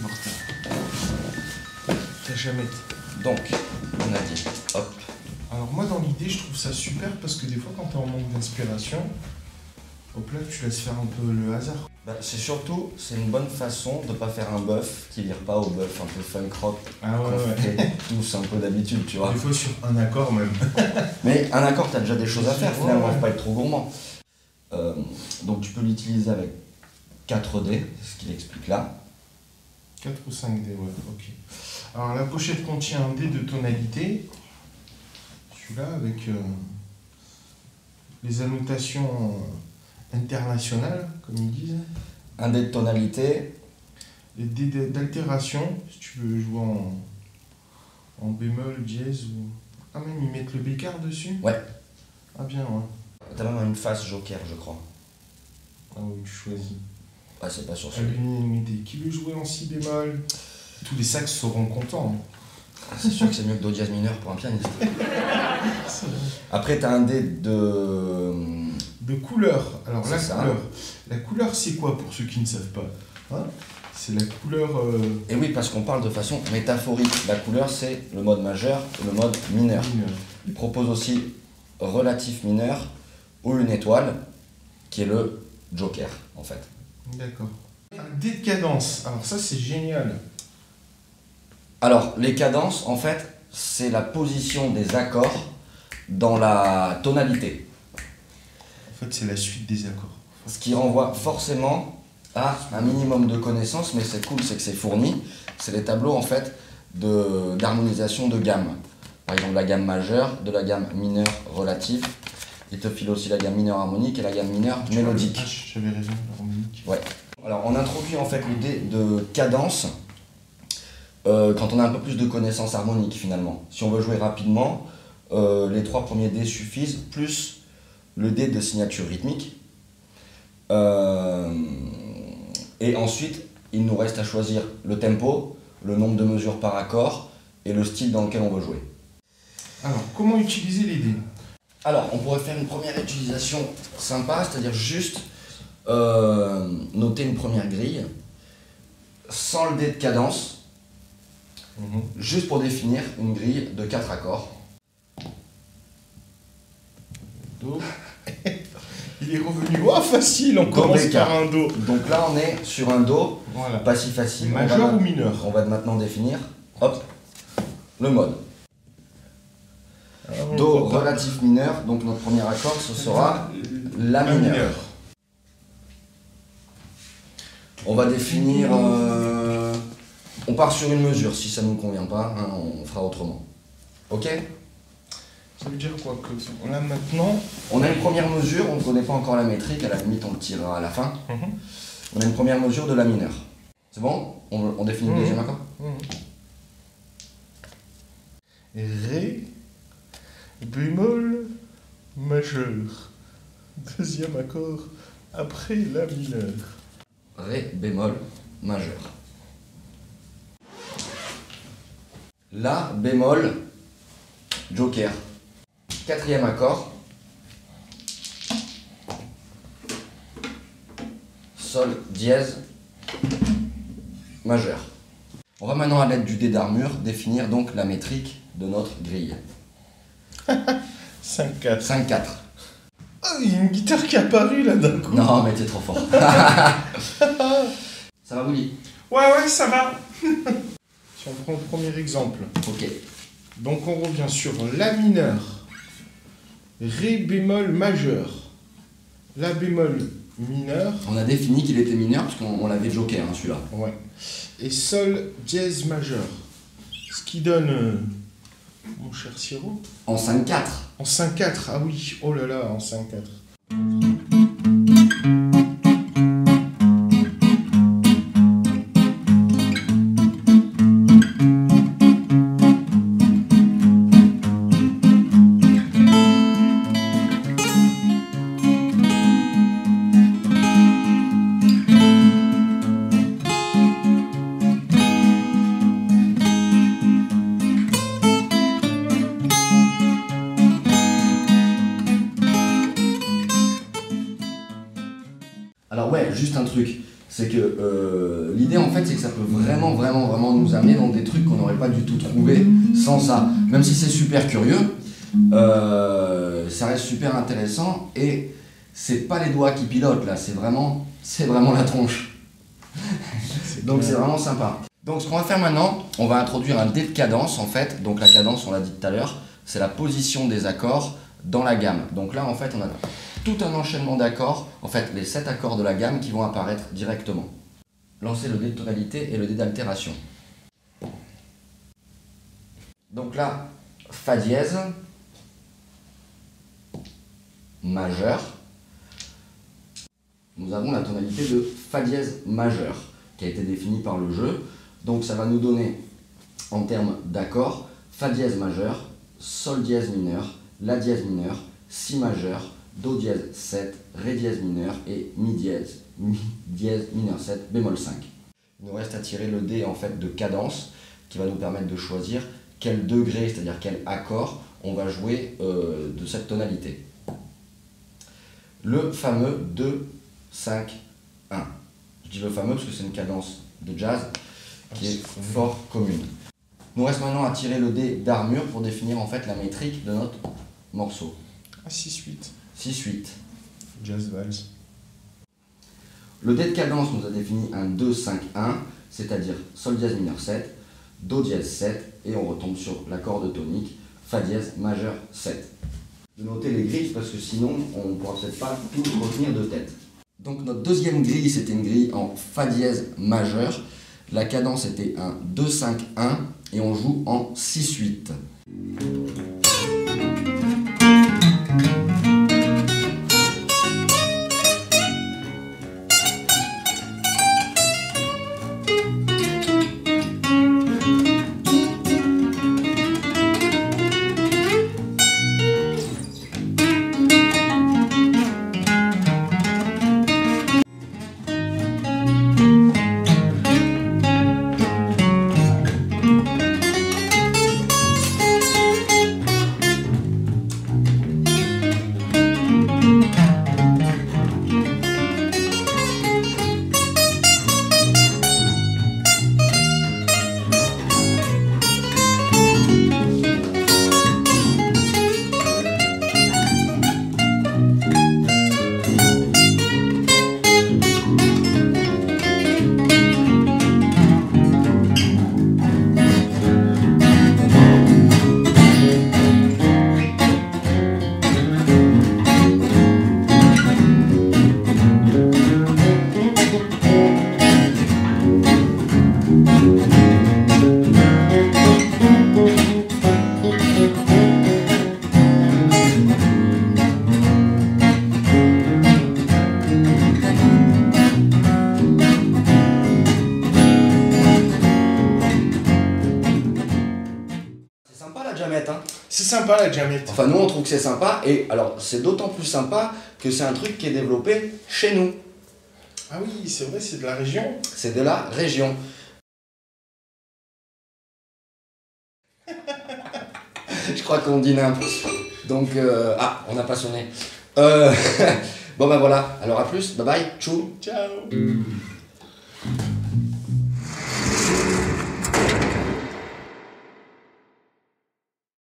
Voir ça. T'as jamais. Donc, on a dit, hop, Alors moi dans l'idée je trouve ça super parce que des fois quand t'es en manque d'inspiration, hop là tu laisses faire un peu le hasard. Bah, c'est surtout, c'est une bonne façon de pas faire un bœuf qui vire pas au bœuf un peu funk rock Ah qu'on fait tous un peu d'habitude, tu vois. Des fois sur un accord même. Mais un accord, t'as déjà des choses à faire Ouais, finalement, ouais. faut pas être trop gourmand. Euh, donc tu peux l'utiliser avec 4D, c'est ce qu'il explique là. 4 ou 5 dés, ouais, ok. Alors la pochette contient un dé de tonalité. Celui-là avec euh, les annotations internationales, comme ils disent. Un dé de tonalité, Les dés d'altération, si tu veux jouer en, en bémol, dièse ou. Ah, même ils mettent le bécard dessus Ouais. Ah, bien, ouais. t'as même une face joker, je crois. Ah, oui, tu choisis. Ah, c'est pas sur Ah, celui. Qui veut jouer en si bémol Tous les sacs seront contents. hein. C'est sûr que c'est mieux que do dièse mineur pour un pianiste. Après, t'as un dé de. De couleur. Alors, la ça. couleur. La couleur, c'est quoi pour ceux qui ne savent pas Hein? C'est la couleur. euh, Et oui, parce qu'on parle de façon métaphorique. La couleur, c'est le mode majeur et le mode mineur. Il propose aussi relatif mineur ou une étoile, qui est le joker, en fait. D'accord. Un dé de cadence. Alors, ça, c'est génial. Alors, les cadences, en fait, c'est la position des accords dans la tonalité. En fait, c'est la suite des accords. Ce qui renvoie forcément à un minimum de connaissances, mais c'est cool, c'est que c'est fourni. C'est les tableaux, en fait, de- d'harmonisation de, gamme. Par exemple, la gamme majeure, de la gamme mineure relative. Il te file aussi la gamme mineure harmonique et la gamme mineure Tu mélodique. J'avais raison, l'harmonique. Alors, on introduit en fait l'idée de cadence euh, quand on a un peu plus de connaissances harmoniques finalement. Si on veut jouer rapidement, euh, les trois premiers dés suffisent, plus le dé de signature rythmique. Euh, et ensuite, il nous reste à choisir le tempo, le nombre de mesures par accord et le style dans lequel on veut jouer. Alors, comment utiliser les dés? Alors, on pourrait faire une première utilisation sympa, c'est-à-dire juste euh, noter une première grille, sans le dé de cadence, juste pour définir une grille de 4 accords. Do. Il est revenu. Oh, facile, on Do commence par un Do. Donc là, on est sur un Do, Voilà. pas si facile. Majeur ma- ou mineur On va maintenant définir, hop, le mode. On Do relatif mineur, donc notre premier accord, ce sera la mineure. On va définir. euh, on part sur une mesure. Si ça ne nous convient pas, hein, on fera autrement. Ok? Ça veut dire quoi que on a maintenant. On a une première mesure, on ne connaît pas encore la métrique, à la limite on le tirera à la fin. Mhm. On a une première mesure de la mineure. C'est bon? On, on définit Mhm. le deuxième accord? Ré, bémol, majeur. Deuxième accord après la mineure. Ré bémol majeur. La bémol joker. Quatrième accord. Sol dièse majeur. On va maintenant à l'aide du dé d'armure définir donc la métrique de notre grille. 5-4. 5-4. Ah, il y a une guitare qui est apparue là d'un coup. Non mais t'es trop fort. Ça va Willy? Ouais, ouais, ça va. si on prend le premier exemple. Ok. Donc on revient sur La mineur, Ré bémol majeur, La bémol mineur, On a défini qu'il était mineur parce qu'on on l'avait joker hein, celui-là. ouais, et Sol dièse majeur. Ce qui donne, euh, mon cher Siro, En 5-4. en 5-4. Ah oui, oh là là, en 5-4. Alors ouais, juste un truc. c'est que euh, l'idée en fait c'est que ça peut vraiment vraiment vraiment nous amener dans des trucs qu'on n'aurait pas du tout trouvé sans ça. Même si c'est super curieux, euh, ça reste super intéressant et c'est pas les doigts qui pilotent là, c'est vraiment, c'est vraiment la tronche. Donc c'est vraiment sympa. Donc ce qu'on va faire maintenant, on va introduire un dé de cadence en fait. Donc la cadence, on l'a dit tout à l'heure, c'est la position des accords dans la gamme. Donc là en fait on a tout un enchaînement d'accords, en fait les 7 accords de la gamme qui vont apparaître directement. Lancer le dé de tonalité et le dé d'altération. Donc là, Fa dièse, majeur, nous avons la tonalité de Fa dièse majeur qui a été définie par le jeu. Donc ça va nous donner en termes d'accords Fa dièse majeur, Sol dièse mineur, La dièse mineur, Si majeur, Do dièse 7, Ré dièse mineur et Mi dièse, Mi dièse mineur 7, bémol 5. Il nous reste à tirer le dé en fait de cadence qui va nous permettre de choisir quel degré, c'est-à-dire quel accord on va jouer euh, de cette tonalité. Le fameux 2, 5, 1. Je dis le fameux parce que c'est une cadence de jazz qui est fort commune. Nous reste maintenant à tirer le dé d'armure pour définir en fait la métrique de notre morceau. Ah, 6-8. 6-8. Jazz Vals. Le dé de cadence nous a défini un 2, 5, 1, c'est-à-dire Sol dièse mineur 7, Do dièse 7, et on retombe sur l'accord de tonique, Fa dièse majeur 7. De noter les grilles parce que sinon on ne pourra peut-être pas tout retenir de tête. Donc notre deuxième grille c'était une grille en Fa dièse majeur. La cadence était un 2, 5, 1 et on joue en 6, jamette, hein C'est sympa la jamette. Enfin, nous, on trouve que c'est sympa, et alors, c'est d'autant plus sympa que c'est un truc qui est développé chez nous. Ah oui, c'est vrai, c'est de la région. C'est de la région. Je crois qu'on dîne un peu. Donc, euh, ah, on n'a pas sonné. Euh, bon, ben voilà. Alors, à plus. Bye bye. Tchou. Ciao.